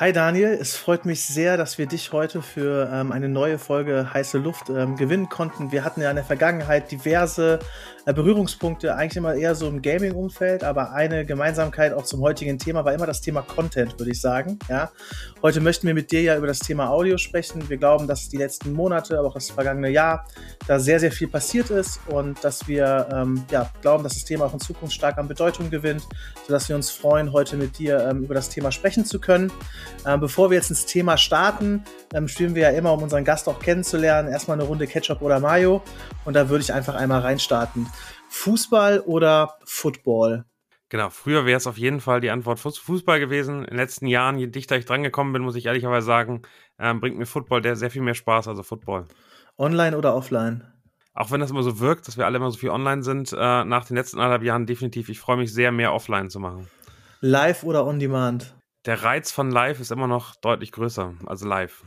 Hi Daniel, es freut mich sehr, dass wir dich heute für ähm, eine neue Folge Heiße Luft ähm, gewinnen konnten. Wir hatten ja in der Vergangenheit diverse Berührungspunkte, eigentlich immer eher so im Gaming-Umfeld, aber eine Gemeinsamkeit auch zum heutigen Thema war immer das Thema Content, würde ich sagen. Ja? Heute möchten wir mit dir ja über das Thema Audio sprechen. Wir glauben, dass die letzten Monate, aber auch das vergangene Jahr da sehr, sehr viel passiert ist und dass wir ähm, ja, glauben, dass das Thema auch in Zukunft stark an Bedeutung gewinnt, sodass wir uns freuen, heute mit dir ähm, über das Thema sprechen zu können. Ähm, bevor wir jetzt ins Thema starten, ähm, spielen wir ja immer, um unseren Gast auch kennenzulernen, erstmal eine Runde Ketchup oder Mayo. Und da würde ich einfach einmal reinstarten. Fußball oder Football? Genau, früher wäre es auf jeden Fall die Antwort Fußball gewesen. In den letzten Jahren, je dichter ich drangekommen bin, muss ich ehrlicherweise sagen, ähm, bringt mir Football der sehr viel mehr Spaß, also Football. Online oder offline? Auch wenn das immer so wirkt, dass wir alle immer so viel online sind, äh, nach den letzten anderthalb Jahren definitiv. Ich freue mich sehr, mehr offline zu machen. Live oder on demand? der Reiz von live ist immer noch deutlich größer, als live.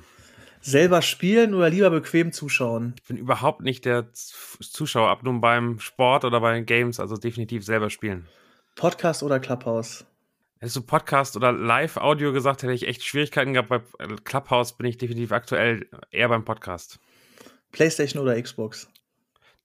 Selber spielen oder lieber bequem zuschauen? Ich bin überhaupt nicht der Zuschauer, ab nun beim Sport oder bei Games, also definitiv selber spielen. Podcast oder Clubhouse? Hättest du Podcast oder Live-Audio gesagt, hätte ich echt Schwierigkeiten gehabt. Bei Clubhouse bin ich definitiv aktuell eher beim Podcast. PlayStation oder Xbox?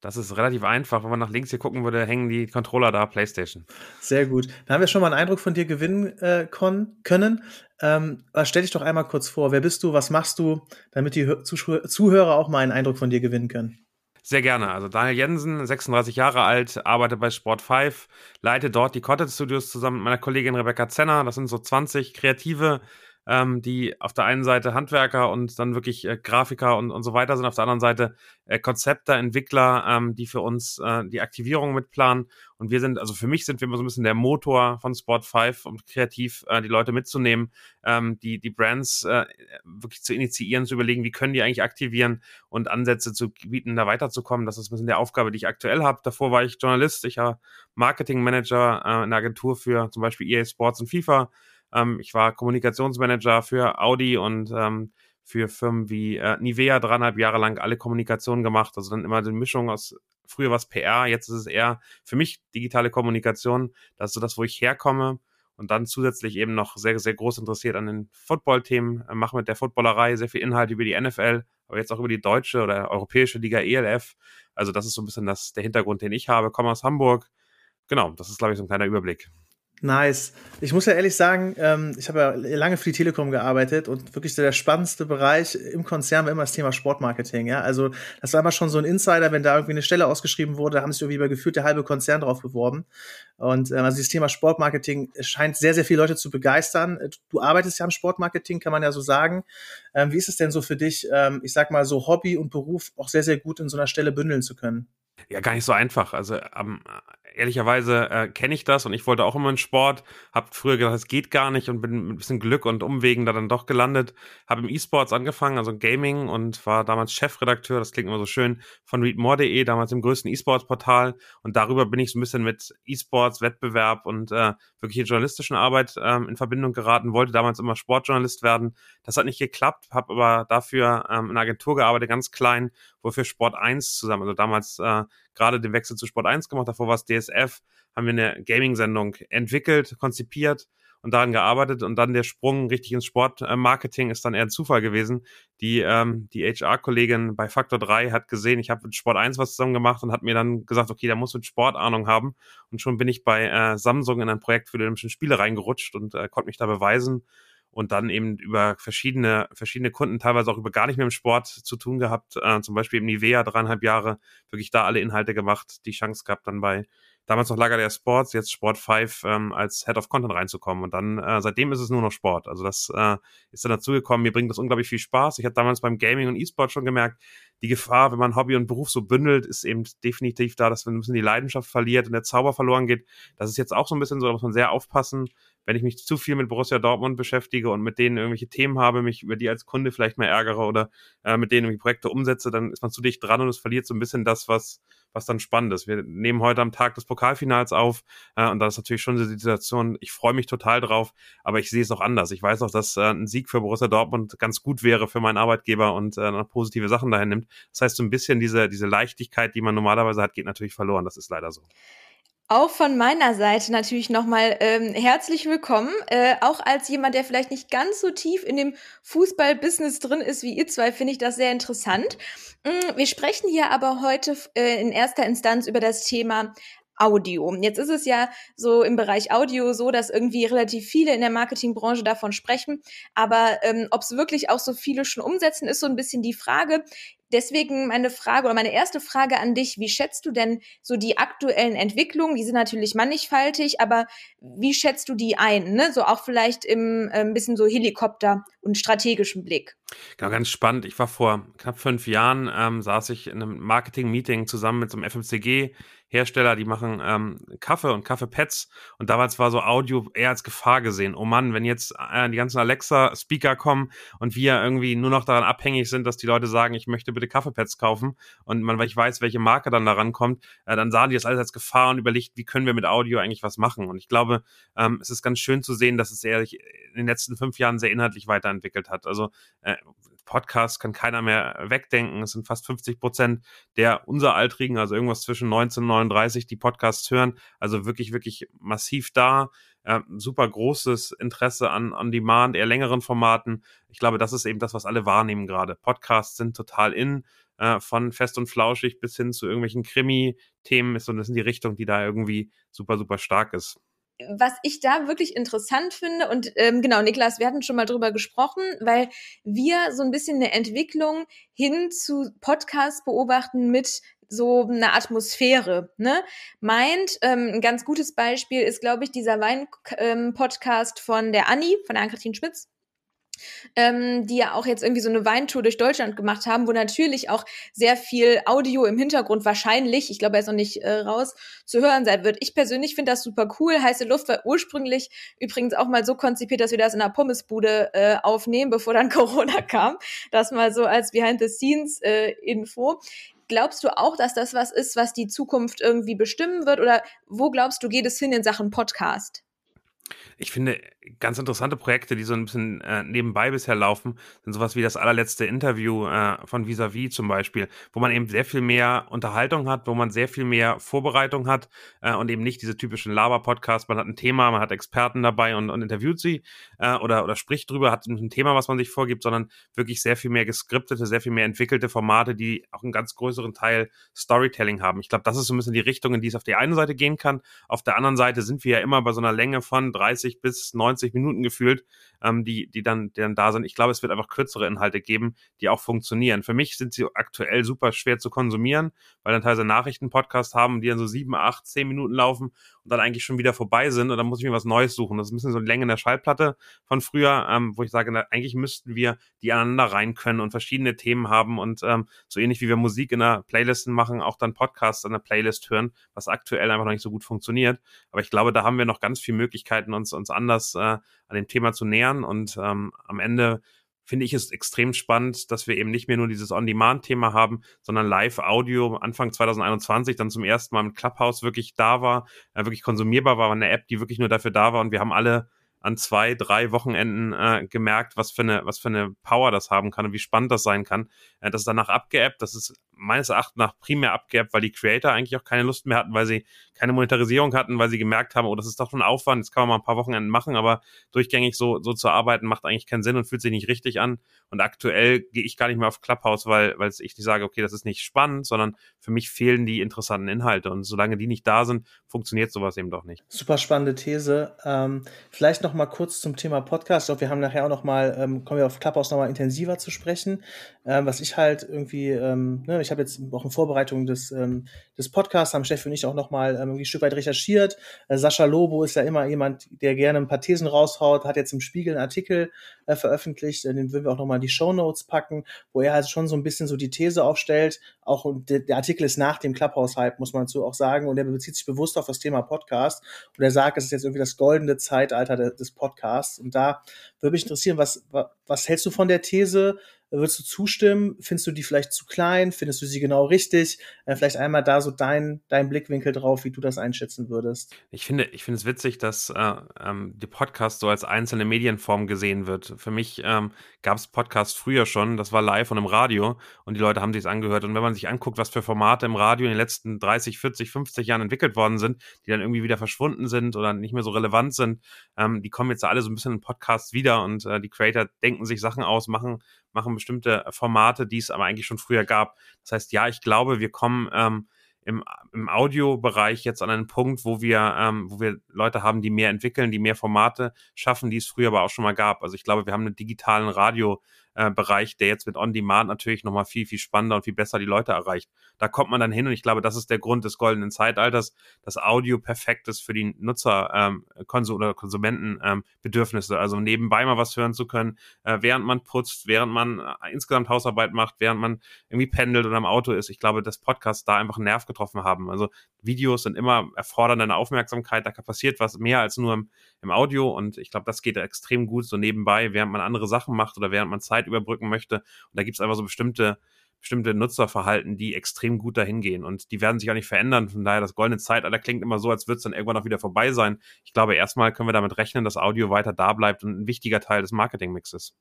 Das ist relativ einfach. Wenn man nach links hier gucken würde, hängen die Controller da, PlayStation. Sehr gut. Da haben wir schon mal einen Eindruck von dir gewinnen äh, können. Ähm, stell dich doch einmal kurz vor. Wer bist du? Was machst du? Damit die Zuhörer auch mal einen Eindruck von dir gewinnen können. Sehr gerne. Also Daniel Jensen, 36 Jahre alt, arbeite bei Sport 5, leite dort die Content Studios zusammen mit meiner Kollegin Rebecca Zenner. Das sind so 20 kreative ähm, die auf der einen Seite Handwerker und dann wirklich äh, Grafiker und, und so weiter sind, auf der anderen Seite äh, Konzepte, Entwickler, ähm, die für uns äh, die Aktivierung mitplanen. Und wir sind, also für mich sind wir immer so ein bisschen der Motor von Sport 5, um kreativ äh, die Leute mitzunehmen, ähm, die, die Brands äh, wirklich zu initiieren, zu überlegen, wie können die eigentlich aktivieren und Ansätze zu bieten, da weiterzukommen. Das ist ein bisschen der Aufgabe, die ich aktuell habe. Davor war ich Journalist, ich war Marketing Manager äh, in der Agentur für zum Beispiel EA Sports und FIFA ähm, ich war Kommunikationsmanager für Audi und ähm, für Firmen wie äh, Nivea dreieinhalb Jahre lang alle Kommunikation gemacht. Also dann immer die Mischung aus, früher war es PR, jetzt ist es eher für mich digitale Kommunikation. Das ist so das, wo ich herkomme. Und dann zusätzlich eben noch sehr, sehr groß interessiert an den Football-Themen, äh, mache mit der Footballerei sehr viel Inhalt über die NFL, aber jetzt auch über die deutsche oder europäische Liga ELF. Also das ist so ein bisschen das, der Hintergrund, den ich habe. Komme aus Hamburg. Genau, das ist, glaube ich, so ein kleiner Überblick. Nice. Ich muss ja ehrlich sagen, ähm, ich habe ja lange für die Telekom gearbeitet und wirklich der spannendste Bereich im Konzern war immer das Thema Sportmarketing. Ja, also das war immer schon so ein Insider, wenn da irgendwie eine Stelle ausgeschrieben wurde, da haben sich irgendwie über gefühlt der halbe Konzern drauf beworben. Und ähm, also dieses Thema Sportmarketing scheint sehr, sehr viele Leute zu begeistern. Du arbeitest ja am Sportmarketing, kann man ja so sagen. Ähm, wie ist es denn so für dich, ich sag mal so Hobby und Beruf auch sehr, sehr gut in so einer Stelle bündeln zu können? Ja, gar nicht so einfach. Also ähm, ehrlicherweise äh, kenne ich das und ich wollte auch immer einen Sport, habe früher gedacht, es geht gar nicht und bin mit ein bisschen Glück und Umwegen da dann doch gelandet. Habe im E-Sports angefangen, also Gaming und war damals Chefredakteur, das klingt immer so schön, von readmore.de, damals im größten E-Sports-Portal und darüber bin ich so ein bisschen mit E-Sports, Wettbewerb und äh, wirklich journalistischen Arbeit ähm, in Verbindung geraten, wollte damals immer Sportjournalist werden. Das hat nicht geklappt, habe aber dafür ähm, in einer Agentur gearbeitet, ganz klein, wo für Sport 1 zusammen, also damals äh, gerade den Wechsel zu Sport 1 gemacht, davor war es DSF, haben wir eine Gaming-Sendung entwickelt, konzipiert und daran gearbeitet und dann der Sprung richtig ins Sportmarketing ist dann eher ein Zufall gewesen. Die, ähm, die HR-Kollegin bei Faktor 3 hat gesehen, ich habe mit Sport 1 was zusammen gemacht und hat mir dann gesagt, okay, da muss mit Sport Ahnung haben. Und schon bin ich bei äh, Samsung in ein Projekt für die Olympischen Spiele reingerutscht und äh, konnte mich da beweisen und dann eben über verschiedene, verschiedene Kunden, teilweise auch über gar nicht mehr im Sport zu tun gehabt, äh, zum Beispiel im Nivea dreieinhalb Jahre, wirklich da alle Inhalte gemacht, die Chance gehabt, dann bei damals noch Lager der Sports, jetzt Sport 5 ähm, als Head of Content reinzukommen. Und dann, äh, seitdem ist es nur noch Sport. Also das äh, ist dann dazugekommen. Mir bringt das unglaublich viel Spaß. Ich habe damals beim Gaming und E-Sport schon gemerkt, die Gefahr, wenn man Hobby und Beruf so bündelt, ist eben definitiv da, dass man ein bisschen die Leidenschaft verliert und der Zauber verloren geht. Das ist jetzt auch so ein bisschen so, da muss man sehr aufpassen, wenn ich mich zu viel mit Borussia Dortmund beschäftige und mit denen irgendwelche Themen habe, mich über die als Kunde vielleicht mehr ärgere oder äh, mit denen irgendwie Projekte umsetze, dann ist man zu dicht dran und es verliert so ein bisschen das, was, was dann spannend ist. Wir nehmen heute am Tag des Pokalfinals auf äh, und da ist natürlich schon die Situation, ich freue mich total drauf, aber ich sehe es auch anders. Ich weiß auch, dass äh, ein Sieg für Borussia Dortmund ganz gut wäre für meinen Arbeitgeber und äh, noch positive Sachen dahin nimmt. Das heißt, so ein bisschen diese, diese Leichtigkeit, die man normalerweise hat, geht natürlich verloren. Das ist leider so. Auch von meiner Seite natürlich nochmal ähm, herzlich willkommen. Äh, auch als jemand, der vielleicht nicht ganz so tief in dem Fußball-Business drin ist wie ihr zwei, finde ich das sehr interessant. Mm, wir sprechen hier aber heute äh, in erster Instanz über das Thema Audio. Jetzt ist es ja so im Bereich Audio so, dass irgendwie relativ viele in der Marketingbranche davon sprechen. Aber ähm, ob es wirklich auch so viele schon umsetzen, ist so ein bisschen die Frage. Deswegen meine Frage oder meine erste Frage an dich, wie schätzt du denn so die aktuellen Entwicklungen? Die sind natürlich mannigfaltig, aber wie schätzt du die ein? Ne? So auch vielleicht im äh, bisschen so Helikopter und strategischen Blick. Genau, ganz spannend. Ich war vor knapp fünf Jahren, ähm, saß ich in einem Marketing-Meeting zusammen mit so einem FMCG Hersteller, die machen ähm, Kaffee und Kaffeepads und damals war so Audio eher als Gefahr gesehen. Oh Mann, wenn jetzt äh, die ganzen Alexa-Speaker kommen und wir irgendwie nur noch daran abhängig sind, dass die Leute sagen, ich möchte bitte Kaffeepads kaufen und man, weil ich weiß, welche Marke dann da rankommt, äh, dann sahen die das alles als Gefahr und überlegt, wie können wir mit Audio eigentlich was machen. Und ich glaube, ähm, es ist ganz schön zu sehen, dass es eher in den letzten fünf Jahren sehr inhaltlich weiterentwickelt hat. Also äh, Podcast kann keiner mehr wegdenken. Es sind fast 50 Prozent der unser Altrigen, also irgendwas zwischen 19 und 39, die Podcasts hören. Also wirklich, wirklich massiv da. Äh, super großes Interesse an On Demand, eher längeren Formaten. Ich glaube, das ist eben das, was alle wahrnehmen gerade. Podcasts sind total in, äh, von fest und flauschig bis hin zu irgendwelchen Krimi-Themen ist und das sind die Richtung, die da irgendwie super, super stark ist was ich da wirklich interessant finde, und ähm, genau, Niklas, wir hatten schon mal drüber gesprochen, weil wir so ein bisschen eine Entwicklung hin zu Podcasts beobachten mit so einer Atmosphäre, ne? Meint, ähm, ein ganz gutes Beispiel ist, glaube ich, dieser Wein-Podcast ähm, von der Anni, von der Ann-Kathrin Schmitz ähm, die ja auch jetzt irgendwie so eine Weintour durch Deutschland gemacht haben, wo natürlich auch sehr viel Audio im Hintergrund wahrscheinlich, ich glaube, er ist noch nicht äh, raus, zu hören sein wird. Ich persönlich finde das super cool. Heiße Luft war ursprünglich übrigens auch mal so konzipiert, dass wir das in einer Pommesbude äh, aufnehmen, bevor dann Corona kam. Das mal so als Behind-the-Scenes-Info. Äh, Glaubst du auch, dass das was ist, was die Zukunft irgendwie bestimmen wird? Oder wo glaubst du, geht es hin in Sachen Podcast? Ich finde, ganz interessante Projekte, die so ein bisschen äh, nebenbei bisher laufen, sind sowas wie das allerletzte Interview äh, von Visavi zum Beispiel, wo man eben sehr viel mehr Unterhaltung hat, wo man sehr viel mehr Vorbereitung hat äh, und eben nicht diese typischen Laber-Podcasts. Man hat ein Thema, man hat Experten dabei und, und interviewt sie äh, oder, oder spricht drüber, hat ein Thema, was man sich vorgibt, sondern wirklich sehr viel mehr geskriptete, sehr viel mehr entwickelte Formate, die auch einen ganz größeren Teil Storytelling haben. Ich glaube, das ist so ein bisschen die Richtung, in die es auf die eine Seite gehen kann. Auf der anderen Seite sind wir ja immer bei so einer Länge von 30 bis 90 90 Minuten gefühlt, ähm, die, die, dann, die dann da sind. Ich glaube, es wird einfach kürzere Inhalte geben, die auch funktionieren. Für mich sind sie aktuell super schwer zu konsumieren, weil dann teilweise Nachrichten-Podcasts haben, die dann so sieben, acht, zehn Minuten laufen und dann eigentlich schon wieder vorbei sind und dann muss ich mir was Neues suchen. Das ist ein bisschen so eine Länge in der Schallplatte von früher, ähm, wo ich sage, na, eigentlich müssten wir die aneinander rein können und verschiedene Themen haben und ähm, so ähnlich wie wir Musik in der Playlist machen, auch dann Podcasts in der Playlist hören, was aktuell einfach noch nicht so gut funktioniert. Aber ich glaube, da haben wir noch ganz viele Möglichkeiten, uns, uns anders äh, an dem Thema zu nähern und ähm, am Ende finde ich es extrem spannend, dass wir eben nicht mehr nur dieses On-Demand-Thema haben, sondern Live-Audio Anfang 2021 dann zum ersten Mal mit Clubhouse wirklich da war, äh, wirklich konsumierbar war, eine App, die wirklich nur dafür da war und wir haben alle an zwei, drei Wochenenden äh, gemerkt, was für eine, was für eine Power das haben kann und wie spannend das sein kann. Äh, das ist danach abgeappt, das ist meines Erachtens nach primär abgeappt, weil die Creator eigentlich auch keine Lust mehr hatten, weil sie keine Monetarisierung hatten, weil sie gemerkt haben, oh, das ist doch schon Aufwand, jetzt kann man mal ein paar Wochenenden machen, aber durchgängig so, so zu arbeiten macht eigentlich keinen Sinn und fühlt sich nicht richtig an. Und aktuell gehe ich gar nicht mehr auf Clubhouse, weil, weil ich nicht sage, okay, das ist nicht spannend, sondern für mich fehlen die interessanten Inhalte. Und solange die nicht da sind, funktioniert sowas eben doch nicht. Super spannende These. Ähm, vielleicht noch mal kurz zum Thema Podcast. Ich glaube, wir haben nachher auch noch mal, ähm, kommen wir auf Clubhouse noch mal intensiver zu sprechen. Ähm, was ich halt irgendwie, ähm, ne, ich habe jetzt auch in Vorbereitung des, ähm, des Podcasts, haben Steffi und ich auch noch mal ähm, ein Stück weit recherchiert. Äh, Sascha Lobo ist ja immer jemand, der gerne ein paar Thesen raushaut, hat jetzt im Spiegel einen Artikel äh, veröffentlicht, äh, den würden wir auch noch mal in die Show Notes packen, wo er halt schon so ein bisschen so die These aufstellt. Auch der, der Artikel ist nach dem Clubhouse-Hype, muss man so auch sagen, und er bezieht sich bewusst auf das Thema Podcast. Und er sagt, es ist jetzt irgendwie das goldene Zeitalter de, des Podcasts. Und da würde mich interessieren, was, was hältst du von der These? Würdest du zustimmen? Findest du die vielleicht zu klein? Findest du sie genau richtig? Äh, vielleicht einmal da so dein, dein Blickwinkel drauf, wie du das einschätzen würdest. Ich finde, ich finde es witzig, dass äh, ähm, die Podcast so als einzelne Medienform gesehen wird. Für mich ähm, gab es Podcast früher schon, das war live und im Radio und die Leute haben sich angehört. Und wenn man sich anguckt, was für Formate im Radio in den letzten 30, 40, 50 Jahren entwickelt worden sind, die dann irgendwie wieder verschwunden sind oder nicht mehr so relevant sind, ähm, die kommen jetzt alle so ein bisschen in Podcasts wieder und äh, die Creator denken sich Sachen aus, machen machen bestimmte Formate, die es aber eigentlich schon früher gab. Das heißt, ja, ich glaube, wir kommen ähm, im, im Audiobereich jetzt an einen Punkt, wo wir, ähm, wo wir Leute haben, die mehr entwickeln, die mehr Formate schaffen, die es früher aber auch schon mal gab. Also ich glaube, wir haben einen digitalen Radio, äh, Bereich, der jetzt mit On-Demand natürlich nochmal viel, viel spannender und viel besser die Leute erreicht. Da kommt man dann hin und ich glaube, das ist der Grund des goldenen Zeitalters, dass Audio perfekt ist für die Nutzer ähm, Konsum oder Konsumentenbedürfnisse. Ähm, also nebenbei mal was hören zu können, äh, während man putzt, während man äh, insgesamt Hausarbeit macht, während man irgendwie pendelt oder im Auto ist. Ich glaube, dass Podcasts da einfach einen Nerv getroffen haben. Also Videos sind immer erfordern eine Aufmerksamkeit, da passiert was mehr als nur im, im Audio und ich glaube, das geht extrem gut so nebenbei, während man andere Sachen macht oder während man Zeit überbrücken möchte. Und da gibt es einfach so bestimmte bestimmte Nutzerverhalten, die extrem gut dahin gehen und die werden sich auch nicht verändern. Von daher, das goldene Zeitalter klingt immer so, als würde es dann irgendwann auch wieder vorbei sein. Ich glaube, erstmal können wir damit rechnen, dass Audio weiter da bleibt und ein wichtiger Teil des Marketingmixes.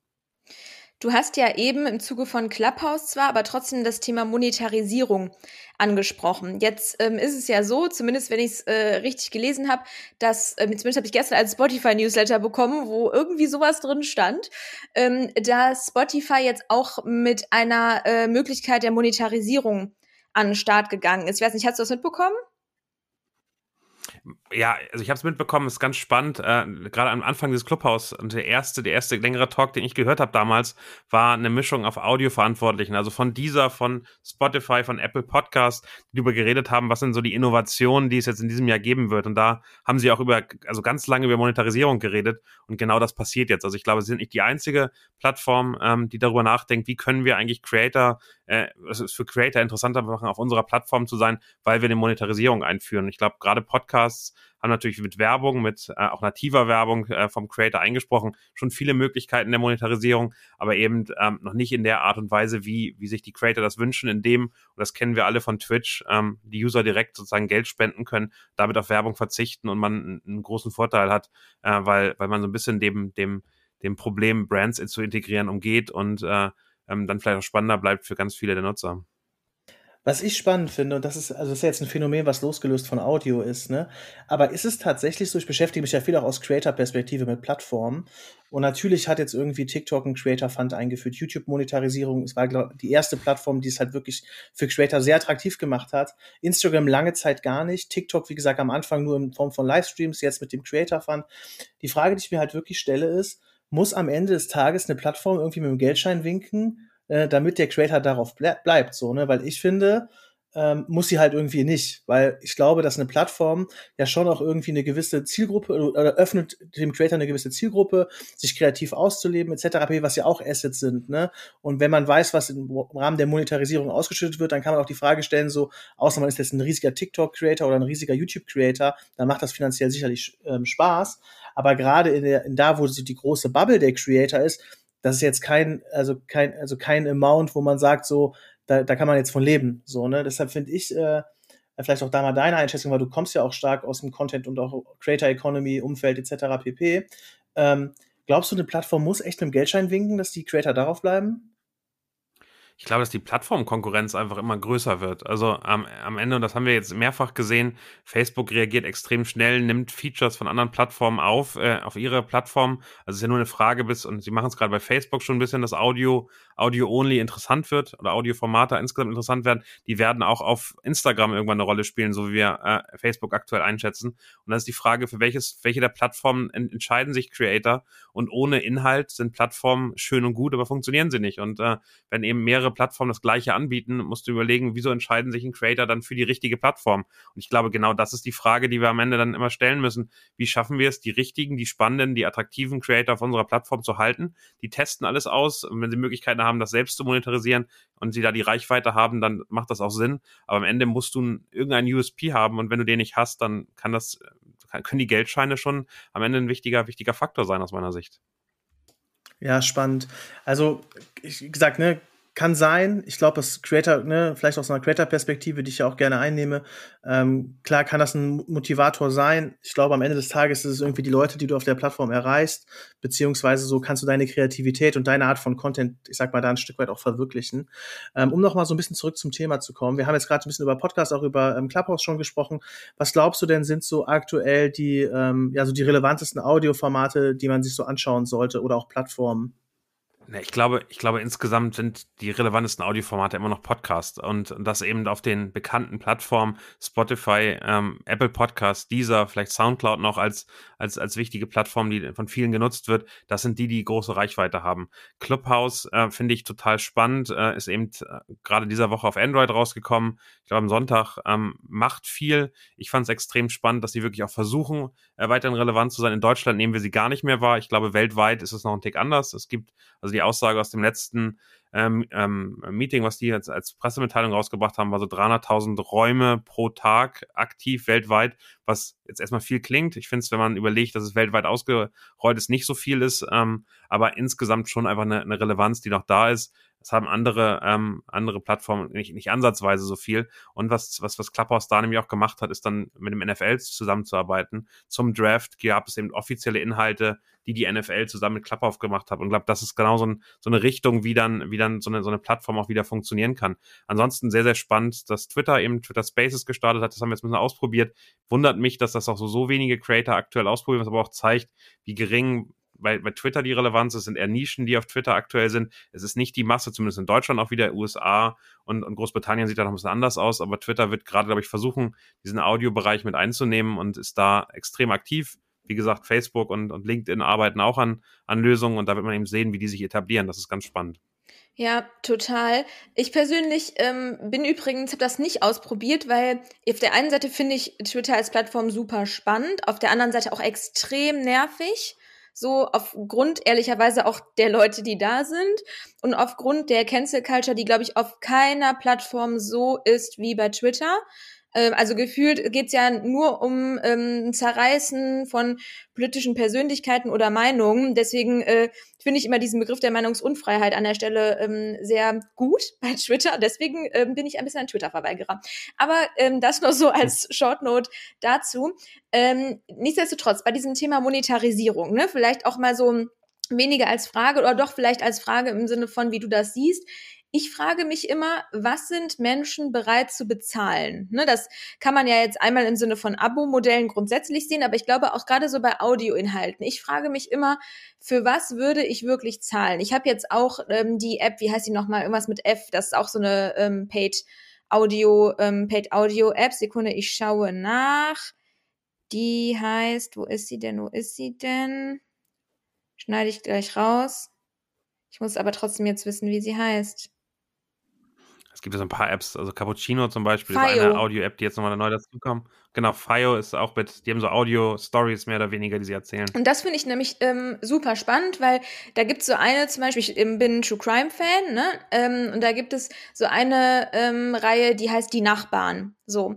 Du hast ja eben im Zuge von Clubhouse zwar, aber trotzdem das Thema Monetarisierung angesprochen. Jetzt ähm, ist es ja so, zumindest wenn ich es äh, richtig gelesen habe, dass, ähm, zumindest habe ich gestern als Spotify-Newsletter bekommen, wo irgendwie sowas drin stand, ähm, dass Spotify jetzt auch mit einer äh, Möglichkeit der Monetarisierung an den Start gegangen ist. Ich weiß nicht, hast du das mitbekommen? Ja, also ich habe es mitbekommen, ist ganz spannend. Äh, Gerade am Anfang dieses Clubhaus und der erste, der erste längere Talk, den ich gehört habe damals, war eine Mischung auf Audioverantwortlichen, also von dieser, von Spotify, von Apple Podcast, die darüber geredet haben, was sind so die Innovationen, die es jetzt in diesem Jahr geben wird. Und da haben sie auch über, also ganz lange über Monetarisierung geredet und genau das passiert jetzt. Also ich glaube, sie sind nicht die einzige Plattform, ähm, die darüber nachdenkt, wie können wir eigentlich Creator, äh, es ist für Creator interessanter machen, auf unserer Plattform zu sein, weil wir eine Monetarisierung einführen. Ich glaube, gerade Podcasts haben natürlich mit Werbung, mit äh, auch nativer Werbung äh, vom Creator eingesprochen, schon viele Möglichkeiten der Monetarisierung, aber eben ähm, noch nicht in der Art und Weise, wie, wie sich die Creator das wünschen, in dem, und das kennen wir alle von Twitch, ähm, die User direkt sozusagen Geld spenden können, damit auf Werbung verzichten und man einen, großen Vorteil hat, äh, weil, weil man so ein bisschen dem, dem, dem Problem, Brands zu integrieren, umgeht und äh, ähm, dann vielleicht auch spannender bleibt für ganz viele der Nutzer. Was ich spannend finde, und das ist, also das ist jetzt ein Phänomen, was losgelöst von Audio ist, ne? Aber ist es tatsächlich so, ich beschäftige mich ja viel auch aus Creator-Perspektive mit Plattformen. Und natürlich hat jetzt irgendwie TikTok einen Creator Fund eingeführt, YouTube-Monetarisierung. Es war, glaube die erste Plattform, die es halt wirklich für Creator sehr attraktiv gemacht hat. Instagram lange Zeit gar nicht. TikTok, wie gesagt, am Anfang nur in Form von Livestreams, jetzt mit dem Creator Fund. Die Frage, die ich mir halt wirklich stelle, ist, muss am Ende des Tages eine Plattform irgendwie mit dem Geldschein winken? Äh, damit der Creator darauf ble bleibt, so, ne? Weil ich finde, ähm, muss sie halt irgendwie nicht, weil ich glaube, dass eine Plattform ja schon auch irgendwie eine gewisse Zielgruppe oder öffnet dem Creator eine gewisse Zielgruppe, sich kreativ auszuleben etc., was ja auch Assets sind. Ne? Und wenn man weiß, was im Rahmen der Monetarisierung ausgeschüttet wird, dann kann man auch die Frage stellen, so, außer man ist jetzt ein riesiger TikTok-Creator oder ein riesiger YouTube-Creator, dann macht das finanziell sicherlich ähm, Spaß. Aber gerade in, der, in da, wo so die große Bubble der Creator ist, das ist jetzt kein, also kein, also kein Amount, wo man sagt, so, da, da kann man jetzt von leben. So, ne? Deshalb finde ich, äh, vielleicht auch da mal deine Einschätzung, weil du kommst ja auch stark aus dem Content und auch Creator Economy, Umfeld etc. pp. Ähm, glaubst du, eine Plattform muss echt mit dem Geldschein winken, dass die Creator darauf bleiben? Ich glaube, dass die Plattformkonkurrenz einfach immer größer wird. Also am, am Ende, und das haben wir jetzt mehrfach gesehen, Facebook reagiert extrem schnell, nimmt Features von anderen Plattformen auf, äh, auf ihre Plattform. Also es ist ja nur eine Frage bis, und sie machen es gerade bei Facebook schon ein bisschen, dass Audio, Audio-only interessant wird oder Audioformate insgesamt interessant werden. Die werden auch auf Instagram irgendwann eine Rolle spielen, so wie wir äh, Facebook aktuell einschätzen. Und das ist die Frage, für welches, welche der Plattformen entscheiden sich Creator und ohne Inhalt sind Plattformen schön und gut, aber funktionieren sie nicht. Und äh, wenn eben mehrere mehrere Plattformen das gleiche anbieten, musst du überlegen, wieso entscheiden sich ein Creator dann für die richtige Plattform? Und ich glaube, genau das ist die Frage, die wir am Ende dann immer stellen müssen. Wie schaffen wir es, die richtigen, die spannenden, die attraktiven Creator auf unserer Plattform zu halten? Die testen alles aus. Und wenn sie Möglichkeiten haben, das selbst zu monetarisieren und sie da die Reichweite haben, dann macht das auch Sinn. Aber am Ende musst du irgendeinen USP haben und wenn du den nicht hast, dann kann das, können die Geldscheine schon am Ende ein wichtiger, wichtiger Faktor sein aus meiner Sicht. Ja, spannend. Also, ich gesagt, ne, kann sein. Ich glaube, das Creator, ne, vielleicht aus einer Creator-Perspektive, die ich ja auch gerne einnehme, ähm, klar kann das ein Motivator sein. Ich glaube, am Ende des Tages ist es irgendwie die Leute, die du auf der Plattform erreichst, beziehungsweise so kannst du deine Kreativität und deine Art von Content, ich sag mal, da ein Stück weit auch verwirklichen. Ähm, um noch mal so ein bisschen zurück zum Thema zu kommen. Wir haben jetzt gerade ein bisschen über Podcast, auch über ähm, Clubhouse schon gesprochen. Was glaubst du denn, sind so aktuell die, ähm, ja, so die relevantesten Audioformate, die man sich so anschauen sollte oder auch Plattformen? Ich glaube, ich glaube, insgesamt sind die relevantesten Audioformate immer noch Podcast und das eben auf den bekannten Plattformen Spotify, ähm, Apple Podcast, Deezer, vielleicht Soundcloud noch als, als, als wichtige Plattform, die von vielen genutzt wird. Das sind die, die große Reichweite haben. Clubhouse äh, finde ich total spannend, äh, ist eben äh, gerade dieser Woche auf Android rausgekommen. Ich glaube, am Sonntag ähm, macht viel. Ich fand es extrem spannend, dass sie wirklich auch versuchen, äh, weiterhin relevant zu sein. In Deutschland nehmen wir sie gar nicht mehr wahr. Ich glaube, weltweit ist es noch ein Tick anders. Es gibt also die Aussage aus dem letzten ähm, ähm, Meeting, was die jetzt als Pressemitteilung rausgebracht haben, war so 300.000 Räume pro Tag aktiv weltweit, was jetzt erstmal viel klingt. Ich finde es, wenn man überlegt, dass es weltweit ausgerollt ist, nicht so viel ist, ähm, aber insgesamt schon einfach eine, eine Relevanz, die noch da ist. Das haben andere, ähm, andere Plattformen nicht, nicht ansatzweise so viel. Und was, was, was Clubhouse da nämlich auch gemacht hat, ist dann mit dem NFL zusammenzuarbeiten. Zum Draft gab es eben offizielle Inhalte, die die NFL zusammen mit Clubhouse gemacht hat. Und glaube, das ist genau so, ein, so eine Richtung, wie dann, wie dann so eine, so eine Plattform auch wieder funktionieren kann. Ansonsten sehr, sehr spannend, dass Twitter eben Twitter Spaces gestartet hat. Das haben wir jetzt ein bisschen ausprobiert. Wundert mich, dass das auch so, so wenige Creator aktuell ausprobieren, was aber auch zeigt, wie gering bei, bei Twitter die Relevanz, es sind eher Nischen, die auf Twitter aktuell sind. Es ist nicht die Masse, zumindest in Deutschland auch wieder, USA und, und Großbritannien sieht da noch ein bisschen anders aus, aber Twitter wird gerade, glaube ich, versuchen, diesen Audiobereich mit einzunehmen und ist da extrem aktiv. Wie gesagt, Facebook und, und LinkedIn arbeiten auch an, an Lösungen und da wird man eben sehen, wie die sich etablieren. Das ist ganz spannend. Ja, total. Ich persönlich ähm, bin übrigens, habe das nicht ausprobiert, weil auf der einen Seite finde ich Twitter als Plattform super spannend, auf der anderen Seite auch extrem nervig so aufgrund ehrlicherweise auch der Leute, die da sind und aufgrund der Cancel Culture, die glaube ich auf keiner Plattform so ist wie bei Twitter. Ähm, also gefühlt geht's ja nur um ähm, Zerreißen von politischen Persönlichkeiten oder Meinungen. Deswegen äh, finde ich immer diesen Begriff der Meinungsunfreiheit an der Stelle ähm, sehr gut bei Twitter. Deswegen ähm, bin ich ein bisschen ein Twitter-Verweigerer. Aber ähm, das nur so als Shortnote dazu. Ähm, nichtsdestotrotz, bei diesem Thema Monetarisierung, ne, vielleicht auch mal so weniger als Frage oder doch vielleicht als Frage im Sinne von, wie du das siehst. Ich frage mich immer, was sind Menschen bereit zu bezahlen? Ne, das kann man ja jetzt einmal im Sinne von Abo-Modellen grundsätzlich sehen, aber ich glaube auch gerade so bei Audioinhalten. Ich frage mich immer, für was würde ich wirklich zahlen? Ich habe jetzt auch ähm, die App, wie heißt die nochmal? Irgendwas mit F, das ist auch so eine ähm, Paid Audio, ähm, Paid Audio App. Sekunde, ich schaue nach. Die heißt, wo ist sie denn? Wo ist sie denn? Schneide ich gleich raus. Ich muss aber trotzdem jetzt wissen, wie sie heißt. Es gibt ja so ein paar Apps, also Cappuccino zum Beispiel, Fio. ist eine Audio-App, die jetzt nochmal neu dazukommt. Genau, Fio ist auch mit, die haben so Audio-Stories mehr oder weniger, die sie erzählen. Und das finde ich nämlich ähm, super spannend, weil da gibt es so eine, zum Beispiel, ich bin ein True Crime-Fan, ne? Ähm, und da gibt es so eine ähm, Reihe, die heißt Die Nachbarn. So.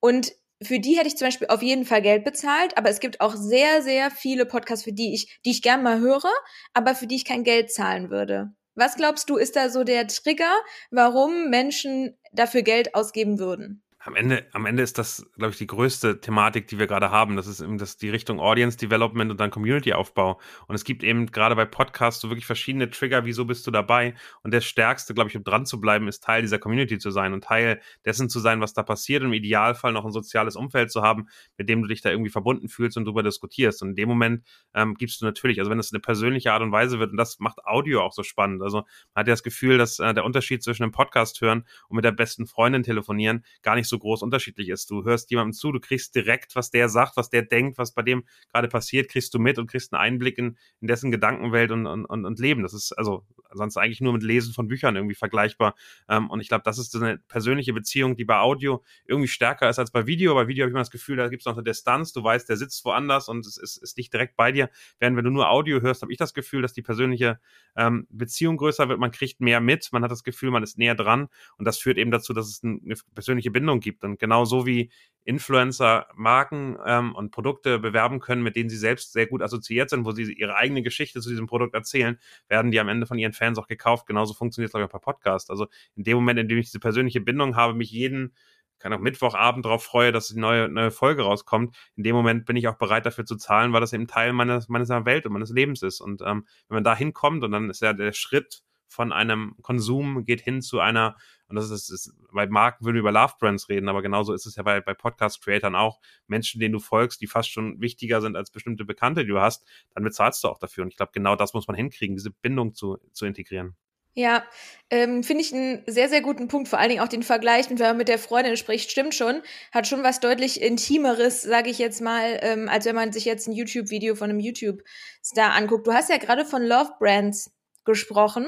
Und für die hätte ich zum Beispiel auf jeden Fall Geld bezahlt, aber es gibt auch sehr, sehr viele Podcasts, für die ich, die ich gern mal höre, aber für die ich kein Geld zahlen würde. Was glaubst du, ist da so der Trigger, warum Menschen dafür Geld ausgeben würden? Am Ende, am Ende ist das, glaube ich, die größte Thematik, die wir gerade haben. Das ist eben das, die Richtung Audience Development und dann Community-Aufbau. Und es gibt eben gerade bei Podcasts so wirklich verschiedene Trigger, wieso bist du dabei? Und der stärkste, glaube ich, um dran zu bleiben, ist Teil dieser Community zu sein und Teil dessen zu sein, was da passiert. Und im Idealfall noch ein soziales Umfeld zu haben, mit dem du dich da irgendwie verbunden fühlst und darüber diskutierst. Und in dem Moment ähm, gibst du natürlich, also wenn es eine persönliche Art und Weise wird, und das macht Audio auch so spannend. Also man hat ja das Gefühl, dass äh, der Unterschied zwischen einem Podcast hören und mit der besten Freundin telefonieren gar nicht so groß unterschiedlich ist. Du hörst jemandem zu, du kriegst direkt, was der sagt, was der denkt, was bei dem gerade passiert, kriegst du mit und kriegst einen Einblick in, in dessen Gedankenwelt und, und, und Leben. Das ist also sonst eigentlich nur mit Lesen von Büchern irgendwie vergleichbar. Ähm, und ich glaube, das ist eine persönliche Beziehung, die bei Audio irgendwie stärker ist als bei Video. Bei Video habe ich immer das Gefühl, da gibt es noch eine Distanz. Du weißt, der sitzt woanders und es ist, ist nicht direkt bei dir. Während wenn du nur Audio hörst, habe ich das Gefühl, dass die persönliche ähm, Beziehung größer wird. Man kriegt mehr mit. Man hat das Gefühl, man ist näher dran. Und das führt eben dazu, dass es eine persönliche Bindung gibt. Und genau so wie Influencer Marken ähm, und Produkte bewerben können, mit denen sie selbst sehr gut assoziiert sind, wo sie ihre eigene Geschichte zu diesem Produkt erzählen, werden die am Ende von ihren Fans auch gekauft. Genauso funktioniert es, glaube ich, auch bei Podcast. Also in dem Moment, in dem ich diese persönliche Bindung habe, mich jeden kann auch Mittwochabend darauf freue, dass die neue, neue Folge rauskommt. In dem Moment bin ich auch bereit dafür zu zahlen, weil das eben Teil meines, meiner Welt und meines Lebens ist. Und ähm, wenn man da hinkommt und dann ist ja der Schritt von einem Konsum geht hin zu einer, und das ist, ist bei Marken würden wir über Love Brands reden, aber genauso ist es ja bei, bei Podcast-Creatern auch. Menschen, denen du folgst, die fast schon wichtiger sind als bestimmte Bekannte, die du hast, dann bezahlst du auch dafür. Und ich glaube, genau das muss man hinkriegen, diese Bindung zu, zu integrieren. Ja, ähm, finde ich einen sehr, sehr guten Punkt. Vor allen Dingen auch den Vergleich, wenn man mit der Freundin spricht, stimmt schon. Hat schon was deutlich Intimeres, sage ich jetzt mal, ähm, als wenn man sich jetzt ein YouTube-Video von einem YouTube-Star anguckt. Du hast ja gerade von Love Brands gesprochen.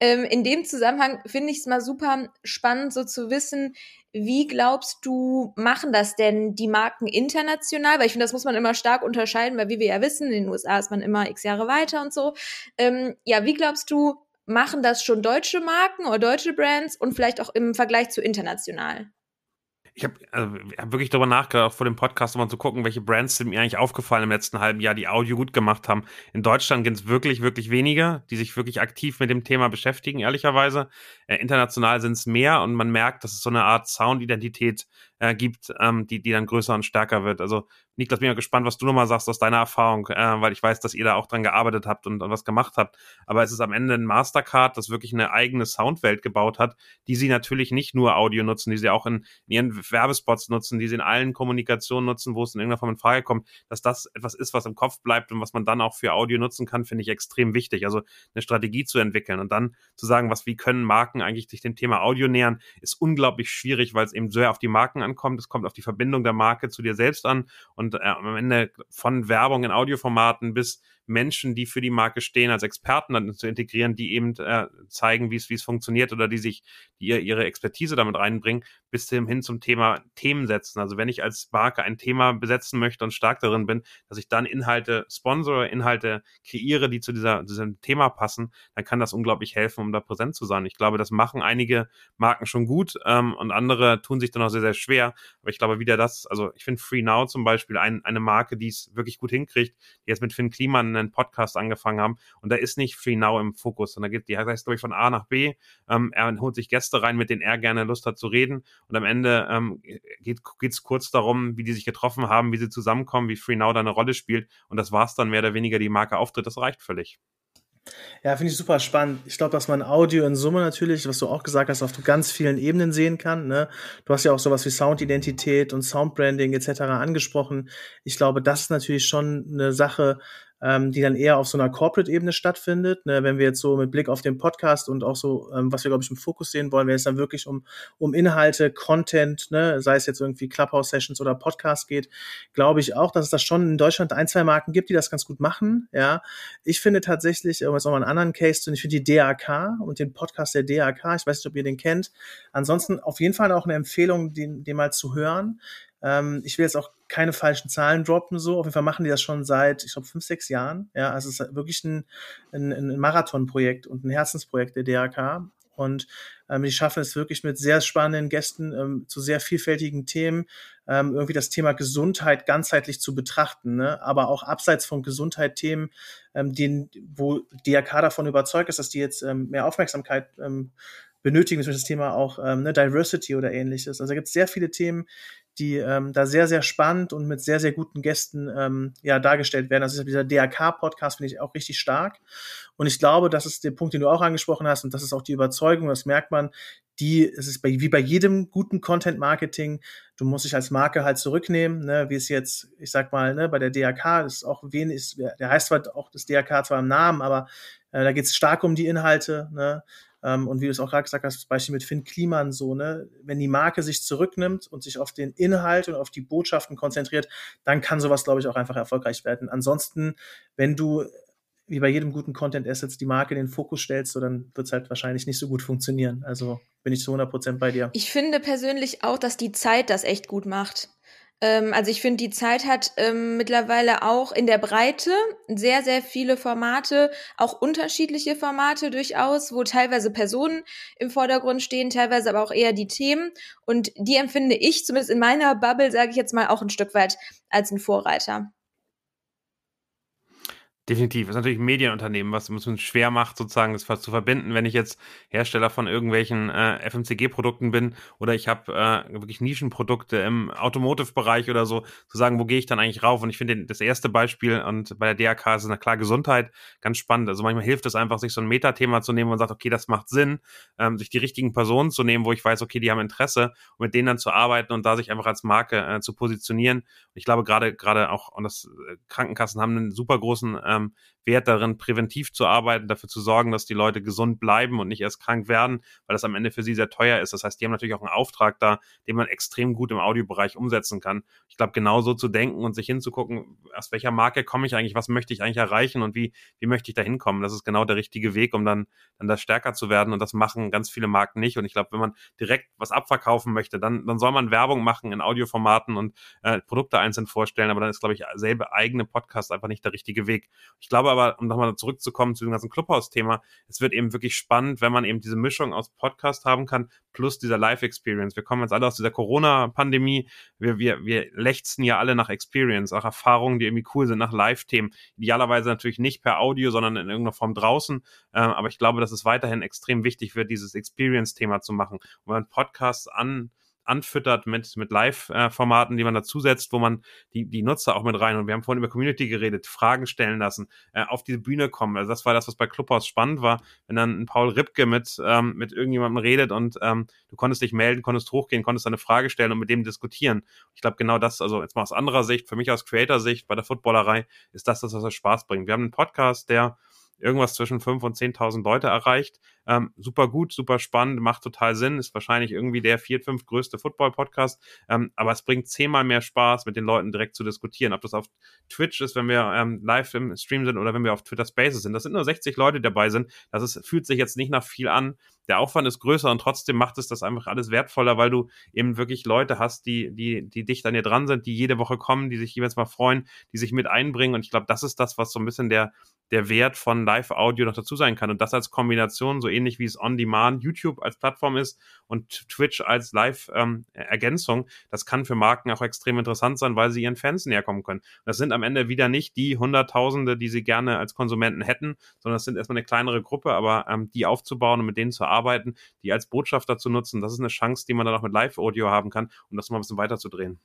Ähm, in dem Zusammenhang finde ich es mal super spannend, so zu wissen, wie glaubst du, machen das denn die Marken international? Weil ich finde, das muss man immer stark unterscheiden, weil wie wir ja wissen, in den USA ist man immer x Jahre weiter und so. Ähm, ja, wie glaubst du, machen das schon deutsche Marken oder deutsche Brands und vielleicht auch im Vergleich zu international? Ich habe also, hab wirklich darüber nachgedacht, vor dem Podcast mal zu gucken, welche Brands sind mir eigentlich aufgefallen im letzten halben Jahr, die Audio gut gemacht haben. In Deutschland gibt es wirklich, wirklich wenige, die sich wirklich aktiv mit dem Thema beschäftigen, ehrlicherweise. Äh, international sind es mehr und man merkt, dass es so eine Art Soundidentität äh, gibt, ähm, die, die dann größer und stärker wird. Also Niklas, bin ja gespannt, was du nochmal sagst aus deiner Erfahrung, äh, weil ich weiß, dass ihr da auch dran gearbeitet habt und, und was gemacht habt. Aber es ist am Ende ein Mastercard, das wirklich eine eigene Soundwelt gebaut hat, die sie natürlich nicht nur Audio nutzen, die sie auch in, in ihren Werbespots nutzen, die sie in allen Kommunikationen nutzen, wo es in irgendeiner Form in Frage kommt, dass das etwas ist, was im Kopf bleibt und was man dann auch für Audio nutzen kann, finde ich extrem wichtig. Also eine Strategie zu entwickeln und dann zu sagen, was, wie können Marken eigentlich sich dem Thema Audio nähern, ist unglaublich schwierig, weil es eben sehr auf die Marken ankommt. Es kommt auf die Verbindung der Marke zu dir selbst an und äh, am Ende von Werbung in Audioformaten bis Menschen, die für die Marke stehen, als Experten dann zu integrieren, die eben äh, zeigen, wie es wie es funktioniert oder die sich die ihr, ihre Expertise damit reinbringen, bis hin zum Thema Themen setzen. Also wenn ich als Marke ein Thema besetzen möchte und stark darin bin, dass ich dann Inhalte sponsore, Inhalte kreiere, die zu dieser, diesem Thema passen, dann kann das unglaublich helfen, um da präsent zu sein. Ich glaube, das machen einige Marken schon gut ähm, und andere tun sich dann auch sehr, sehr schwer. Aber ich glaube wieder das, also ich finde Free Now zum Beispiel ein, eine Marke, die es wirklich gut hinkriegt, die jetzt mit Finn Kliman einen Podcast angefangen haben. Und da ist nicht Free Now im Fokus, sondern geht, die heißt, glaube ich, von A nach B. Ähm, er holt sich Gäste rein, mit denen er gerne Lust hat zu reden. Und am Ende ähm, geht es kurz darum, wie die sich getroffen haben, wie sie zusammenkommen, wie Free Now da eine Rolle spielt. Und das war es dann mehr oder weniger die Marke auftritt. Das reicht völlig. Ja, finde ich super spannend. Ich glaube, dass man Audio in Summe natürlich, was du auch gesagt hast, auf ganz vielen Ebenen sehen kann. Ne? Du hast ja auch sowas wie Soundidentität und Soundbranding etc. angesprochen. Ich glaube, das ist natürlich schon eine Sache, ähm, die dann eher auf so einer Corporate-Ebene stattfindet. Ne? Wenn wir jetzt so mit Blick auf den Podcast und auch so, ähm, was wir, glaube ich, im Fokus sehen wollen, wenn es dann wirklich um, um Inhalte, Content, ne? sei es jetzt irgendwie Clubhouse-Sessions oder Podcast geht, glaube ich auch, dass es das schon in Deutschland ein, zwei Marken gibt, die das ganz gut machen. Ja, Ich finde tatsächlich, um jetzt nochmal einen anderen Case zu ich finde die DAK und den Podcast der DAK, ich weiß nicht, ob ihr den kennt. Ansonsten auf jeden Fall auch eine Empfehlung, den, den mal zu hören. Ähm, ich will jetzt auch keine falschen Zahlen droppen, so. Auf jeden Fall machen die das schon seit, ich glaube, fünf, sechs Jahren. Ja, also es ist wirklich ein, ein, ein Marathonprojekt und ein Herzensprojekt der DRK. Und ähm, die schaffen es wirklich mit sehr spannenden Gästen ähm, zu sehr vielfältigen Themen, ähm, irgendwie das Thema Gesundheit ganzheitlich zu betrachten, ne? aber auch abseits von Gesundheit Themen, ähm, denen, wo DRK davon überzeugt ist, dass die jetzt ähm, mehr Aufmerksamkeit ähm, benötigen, zum Beispiel das Thema auch ähm, ne, Diversity oder ähnliches. Also da gibt es sehr viele Themen, die ähm, da sehr, sehr spannend und mit sehr, sehr guten Gästen ähm, ja, dargestellt werden. Also dieser DRK-Podcast finde ich auch richtig stark. Und ich glaube, das ist der Punkt, den du auch angesprochen hast, und das ist auch die Überzeugung, das merkt man, die, es ist bei, wie bei jedem guten Content-Marketing, du musst dich als Marke halt zurücknehmen, ne, wie es jetzt, ich sag mal, ne, bei der DRK, das ist auch wenig, der heißt zwar auch das DRK zwar im Namen, aber äh, da geht es stark um die Inhalte, ne, ähm, und wie du es auch gerade gesagt hast, das Beispiel mit Finn Kliman so, ne, wenn die Marke sich zurücknimmt und sich auf den Inhalt und auf die Botschaften konzentriert, dann kann sowas, glaube ich, auch einfach erfolgreich werden. Ansonsten, wenn du wie bei jedem guten Content Assets die Marke in den Fokus stellst, so dann wird es halt wahrscheinlich nicht so gut funktionieren. Also bin ich zu 100% bei dir. Ich finde persönlich auch, dass die Zeit das echt gut macht. Ähm, also ich finde, die Zeit hat ähm, mittlerweile auch in der Breite sehr, sehr viele Formate, auch unterschiedliche Formate durchaus, wo teilweise Personen im Vordergrund stehen, teilweise aber auch eher die Themen. Und die empfinde ich, zumindest in meiner Bubble, sage ich jetzt mal, auch ein Stück weit als ein Vorreiter. Definitiv. Das ist natürlich ein Medienunternehmen, was es schwer macht, sozusagen das zu verbinden. Wenn ich jetzt Hersteller von irgendwelchen äh, FMCG-Produkten bin oder ich habe äh, wirklich Nischenprodukte im Automotive-Bereich oder so, zu sagen, wo gehe ich dann eigentlich rauf? Und ich finde das erste Beispiel und bei der DRK ist es na klar Gesundheit ganz spannend. Also manchmal hilft es einfach, sich so ein Metathema zu nehmen und sagt, okay, das macht Sinn, ähm, sich die richtigen Personen zu nehmen, wo ich weiß, okay, die haben Interesse und mit denen dann zu arbeiten und da sich einfach als Marke äh, zu positionieren. Und ich glaube gerade gerade auch und das äh, Krankenkassen haben einen super großen äh, ähm, Wert darin, präventiv zu arbeiten, dafür zu sorgen, dass die Leute gesund bleiben und nicht erst krank werden, weil das am Ende für sie sehr teuer ist. Das heißt, die haben natürlich auch einen Auftrag da, den man extrem gut im Audiobereich umsetzen kann. Ich glaube, genau so zu denken und sich hinzugucken, aus welcher Marke komme ich eigentlich, was möchte ich eigentlich erreichen und wie, wie möchte ich da hinkommen, das ist genau der richtige Weg, um dann, dann da stärker zu werden. Und das machen ganz viele Marken nicht. Und ich glaube, wenn man direkt was abverkaufen möchte, dann, dann soll man Werbung machen in Audioformaten und äh, Produkte einzeln vorstellen. Aber dann ist, glaube ich, selbe eigene Podcast einfach nicht der richtige Weg. Ich glaube aber, um nochmal zurückzukommen zu dem ganzen Clubhouse-Thema, es wird eben wirklich spannend, wenn man eben diese Mischung aus Podcast haben kann, plus dieser Live-Experience. Wir kommen jetzt alle aus dieser Corona-Pandemie. Wir, wir, wir lechzen ja alle nach Experience, auch Erfahrungen, die irgendwie cool sind, nach Live-Themen. Idealerweise natürlich nicht per Audio, sondern in irgendeiner Form draußen. Ähm, aber ich glaube, dass es weiterhin extrem wichtig wird, dieses Experience-Thema zu machen. Und wenn man Podcasts an anfüttert mit, mit Live-Formaten, die man dazusetzt, wo man die, die Nutzer auch mit rein, und wir haben vorhin über Community geredet, Fragen stellen lassen, äh, auf diese Bühne kommen. Also das war das, was bei Clubhouse spannend war, wenn dann ein Paul Ripke mit, ähm, mit irgendjemandem redet und ähm, du konntest dich melden, konntest hochgehen, konntest eine Frage stellen und mit dem diskutieren. Ich glaube, genau das, also jetzt mal aus anderer Sicht, für mich aus Creator-Sicht bei der Footballerei, ist das das, was das Spaß bringt. Wir haben einen Podcast, der irgendwas zwischen 5 und 10.000 Leute erreicht. Ähm, super gut, super spannend, macht total Sinn, ist wahrscheinlich irgendwie der viert, fünf größte Football-Podcast, ähm, aber es bringt zehnmal mehr Spaß, mit den Leuten direkt zu diskutieren. Ob das auf Twitch ist, wenn wir ähm, live im Stream sind oder wenn wir auf Twitter Spaces sind. Das sind nur 60 Leute, die dabei sind. Das ist, fühlt sich jetzt nicht nach viel an. Der Aufwand ist größer und trotzdem macht es das einfach alles wertvoller, weil du eben wirklich Leute hast, die, die, die dicht an dir dran sind, die jede Woche kommen, die sich jeweils mal freuen, die sich mit einbringen. Und ich glaube, das ist das, was so ein bisschen der, der Wert von Live-Audio noch dazu sein kann. Und das als Kombination, so ähnlich wie es On-Demand YouTube als Plattform ist und Twitch als Live-Ergänzung, ähm, das kann für Marken auch extrem interessant sein, weil sie ihren Fans näher kommen können. Das sind am Ende wieder nicht die Hunderttausende, die sie gerne als Konsumenten hätten, sondern das sind erstmal eine kleinere Gruppe, aber ähm, die aufzubauen und mit denen zu arbeiten, die als Botschafter zu nutzen, das ist eine Chance, die man dann auch mit Live-Audio haben kann, um das mal ein bisschen weiterzudrehen.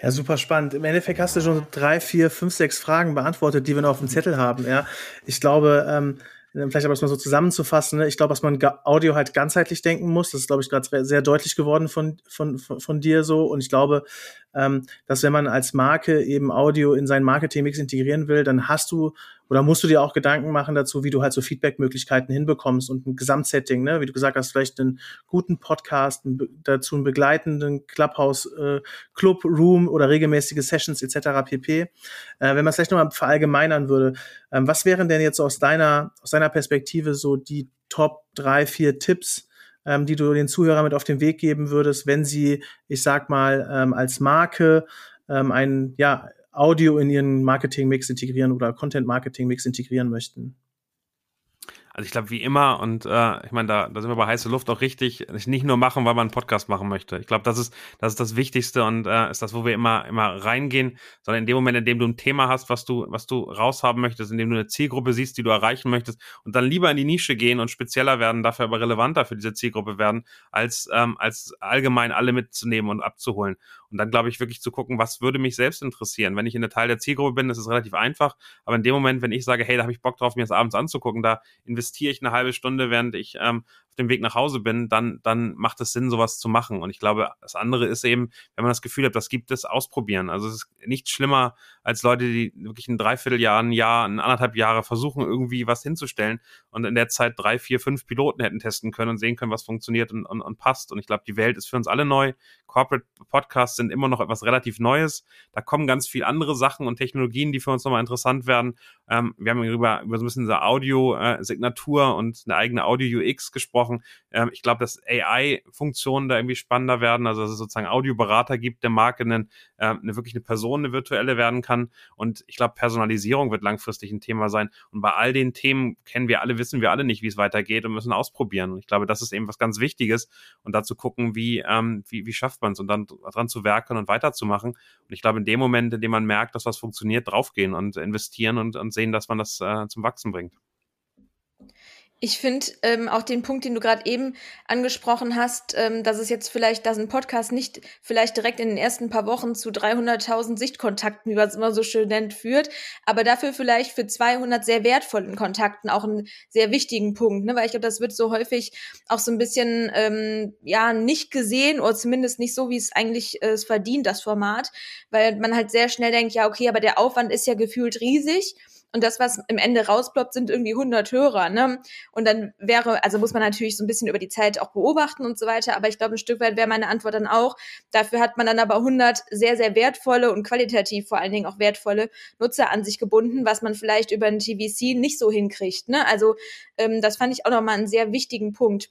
Ja, super spannend. Im Endeffekt hast du schon drei, vier, fünf, sechs Fragen beantwortet, die wir noch auf dem Zettel haben. Ja, ich glaube, ähm, vielleicht aber das mal so zusammenzufassen. Ne? Ich glaube, dass man Audio halt ganzheitlich denken muss. Das ist, glaube ich, gerade sehr deutlich geworden von, von, von, dir so. Und ich glaube, ähm, dass wenn man als Marke eben Audio in seinen Marketingmix integrieren will, dann hast du oder musst du dir auch Gedanken machen dazu, wie du halt so Feedback-Möglichkeiten hinbekommst und ein Gesamtsetting, ne? wie du gesagt hast, vielleicht einen guten Podcast, einen, dazu einen begleitenden Clubhouse, äh, Room oder regelmäßige Sessions etc. pp. Äh, wenn man es vielleicht nochmal verallgemeinern würde, ähm, was wären denn jetzt aus deiner, aus deiner Perspektive so die Top drei, vier Tipps, ähm, die du den Zuhörern mit auf den Weg geben würdest, wenn sie, ich sag mal, ähm, als Marke ähm, ein, ja, Audio in ihren Marketing-Mix integrieren oder Content-Marketing-Mix integrieren möchten? Also ich glaube, wie immer, und äh, ich meine, da, da sind wir bei heiße Luft auch richtig, nicht nur machen, weil man einen Podcast machen möchte. Ich glaube, das ist, das ist das Wichtigste und äh, ist das, wo wir immer, immer reingehen, sondern in dem Moment, in dem du ein Thema hast, was du, was du raushaben möchtest, in dem du eine Zielgruppe siehst, die du erreichen möchtest, und dann lieber in die Nische gehen und spezieller werden, dafür aber relevanter für diese Zielgruppe werden, als, ähm, als allgemein alle mitzunehmen und abzuholen. Und dann, glaube ich, wirklich zu gucken, was würde mich selbst interessieren. Wenn ich in der Teil der Zielgruppe bin, das ist relativ einfach. Aber in dem Moment, wenn ich sage, hey, da habe ich Bock drauf, mir das abends anzugucken, da investiere ich eine halbe Stunde, während ich ähm, dem Weg nach Hause bin, dann, dann macht es Sinn, sowas zu machen. Und ich glaube, das andere ist eben, wenn man das Gefühl hat, das gibt es, ausprobieren. Also es ist nichts schlimmer als Leute, die wirklich ein Dreivierteljahr, ein Jahr, ein anderthalb Jahre versuchen, irgendwie was hinzustellen und in der Zeit drei, vier, fünf Piloten hätten testen können und sehen können, was funktioniert und, und, und passt. Und ich glaube, die Welt ist für uns alle neu. Corporate Podcasts sind immer noch etwas relativ Neues. Da kommen ganz viel andere Sachen und Technologien, die für uns nochmal interessant werden. Ähm, wir haben über, über so ein bisschen diese Audio-Signatur äh, und eine eigene Audio-UX gesprochen angesprochen. Ähm, ich glaube, dass AI-Funktionen da irgendwie spannender werden, also dass es sozusagen Audioberater gibt, der Marke einen, äh, eine wirklich eine Person, eine virtuelle werden kann. Und ich glaube, Personalisierung wird langfristig ein Thema sein. Und bei all den Themen kennen wir alle, wissen wir alle nicht, wie es weitergeht und müssen ausprobieren. Und ich glaube, das ist eben was ganz Wichtiges und dazu gucken, wie, ähm, wie, wie schafft man es und dann dran zu werken und weiterzumachen. Und ich glaube, in dem Moment, in dem man merkt, dass was funktioniert, draufgehen und investieren und, und sehen, dass man das äh, zum Wachsen bringt. Ich finde ähm, auch den Punkt, den du gerade eben angesprochen hast, ähm, dass es jetzt vielleicht, dass ein Podcast nicht vielleicht direkt in den ersten paar Wochen zu 300.000 Sichtkontakten, wie man es immer so schön nennt, führt, aber dafür vielleicht für 200 sehr wertvollen Kontakten auch einen sehr wichtigen Punkt, ne? weil ich glaube, das wird so häufig auch so ein bisschen ähm, ja nicht gesehen oder zumindest nicht so, wie es eigentlich äh, es verdient, das Format, weil man halt sehr schnell denkt, ja okay, aber der Aufwand ist ja gefühlt riesig und das, was im Ende rausploppt, sind irgendwie 100 Hörer, ne? Und dann wäre, also muss man natürlich so ein bisschen über die Zeit auch beobachten und so weiter, aber ich glaube, ein Stück weit wäre meine Antwort dann auch, dafür hat man dann aber 100 sehr, sehr wertvolle und qualitativ vor allen Dingen auch wertvolle Nutzer an sich gebunden, was man vielleicht über ein TVC nicht so hinkriegt, ne? Also ähm, das fand ich auch nochmal einen sehr wichtigen Punkt.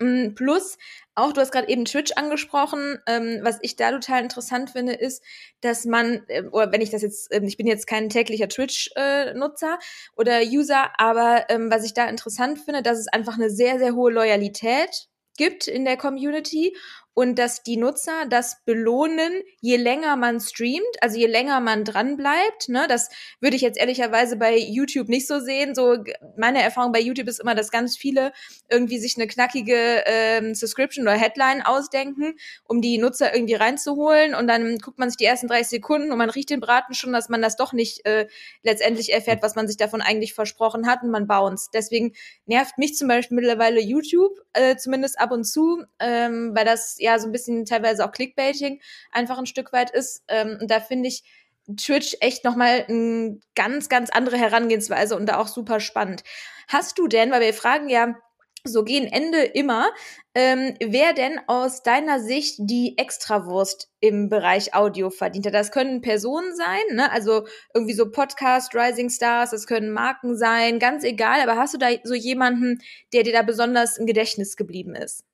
Mm, plus, auch du hast gerade eben Twitch angesprochen, ähm, was ich da total interessant finde, ist, dass man, äh, oder wenn ich das jetzt, äh, ich bin jetzt kein täglicher Twitch-Nutzer äh, oder User, aber ähm, was ich da interessant finde, dass es einfach eine sehr, sehr hohe Loyalität gibt in der Community und dass die Nutzer das belohnen, je länger man streamt, also je länger man dran bleibt. Ne? Das würde ich jetzt ehrlicherweise bei YouTube nicht so sehen. So meine Erfahrung bei YouTube ist immer, dass ganz viele irgendwie sich eine knackige ähm, Subscription oder Headline ausdenken, um die Nutzer irgendwie reinzuholen und dann guckt man sich die ersten 30 Sekunden und man riecht den Braten schon, dass man das doch nicht äh, letztendlich erfährt, was man sich davon eigentlich versprochen hat und man bounce. Deswegen nervt mich zum Beispiel mittlerweile YouTube, äh, zumindest ab und zu, ähm, weil das ja so ein bisschen teilweise auch Clickbaiting einfach ein Stück weit ist. Ähm, und da finde ich Twitch echt nochmal eine ganz, ganz andere Herangehensweise und da auch super spannend. Hast du denn, weil wir fragen ja, so gehen Ende immer. Ähm, wer denn aus deiner Sicht die Extrawurst im Bereich Audio verdient hat? Das können Personen sein, ne? also irgendwie so Podcast, Rising Stars, das können Marken sein, ganz egal. Aber hast du da so jemanden, der dir da besonders im Gedächtnis geblieben ist?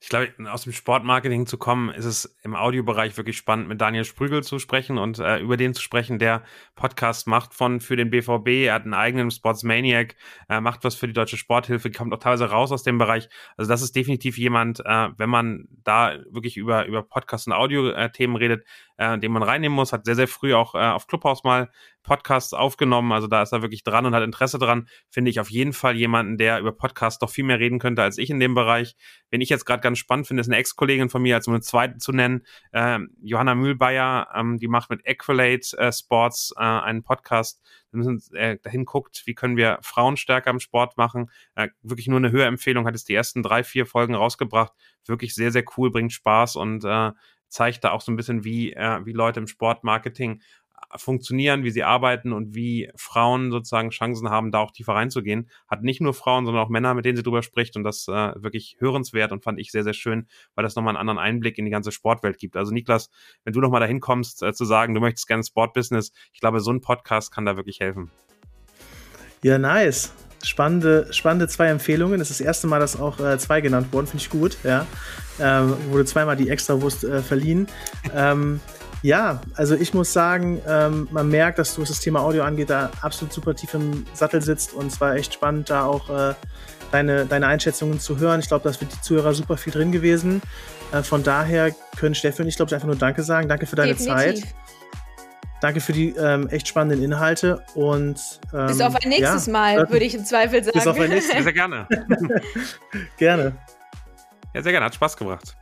Ich glaube, aus dem Sportmarketing zu kommen, ist es im Audiobereich wirklich spannend, mit Daniel Sprügel zu sprechen und äh, über den zu sprechen, der Podcast macht von für den BVB. Er hat einen eigenen Sportsmaniac, äh, macht was für die deutsche Sporthilfe, kommt auch teilweise raus aus dem Bereich. Also das ist definitiv jemand, äh, wenn man da wirklich über über Podcast und Audio-Themen redet, äh, den man reinnehmen muss. Hat sehr sehr früh auch äh, auf Clubhouse mal Podcasts aufgenommen. Also da ist er wirklich dran und hat Interesse dran. Finde ich auf jeden Fall jemanden, der über Podcasts doch viel mehr reden könnte als ich in dem Bereich. Wenn ich jetzt gerade ganz spannend finde, ist eine Ex-Kollegin von mir, als um eine zweite zu nennen, äh, Johanna Mühlbayer, ähm, die macht mit Equalate äh, Sports äh, einen Podcast. Wir müssen äh, dahin guckt, wie können wir Frauen stärker im Sport machen. Äh, wirklich nur eine Hörempfehlung, hat es die ersten drei, vier Folgen rausgebracht. Wirklich sehr, sehr cool, bringt Spaß und äh, zeigt da auch so ein bisschen, wie, äh, wie Leute im Sportmarketing funktionieren, wie sie arbeiten und wie Frauen sozusagen Chancen haben, da auch tiefer reinzugehen. Hat nicht nur Frauen, sondern auch Männer, mit denen sie drüber spricht und das äh, wirklich hörenswert und fand ich sehr, sehr schön, weil das nochmal einen anderen Einblick in die ganze Sportwelt gibt. Also Niklas, wenn du nochmal dahin kommst, äh, zu sagen, du möchtest gerne Sportbusiness, ich glaube, so ein Podcast kann da wirklich helfen. Ja, nice. Spannende, spannende zwei Empfehlungen. Das ist das erste Mal, dass auch äh, zwei genannt wurden, finde ich gut. Ja. Ähm, wurde zweimal die Extrawurst äh, verliehen. ähm, ja, also ich muss sagen, ähm, man merkt, dass du, was das Thema Audio angeht, da absolut super tief im Sattel sitzt und es war echt spannend, da auch äh, deine, deine Einschätzungen zu hören. Ich glaube, da ist für die Zuhörer super viel drin gewesen. Äh, von daher können Steffi und ich, glaube ich, einfach nur Danke sagen. Danke für deine Definitiv. Zeit. Danke für die ähm, echt spannenden Inhalte und ähm, bis auf ein nächstes ja, Mal, würde ich im Zweifel sagen. Bis auf ein nächstes Mal. Sehr gerne. gerne. Ja, sehr gerne. Hat Spaß gebracht.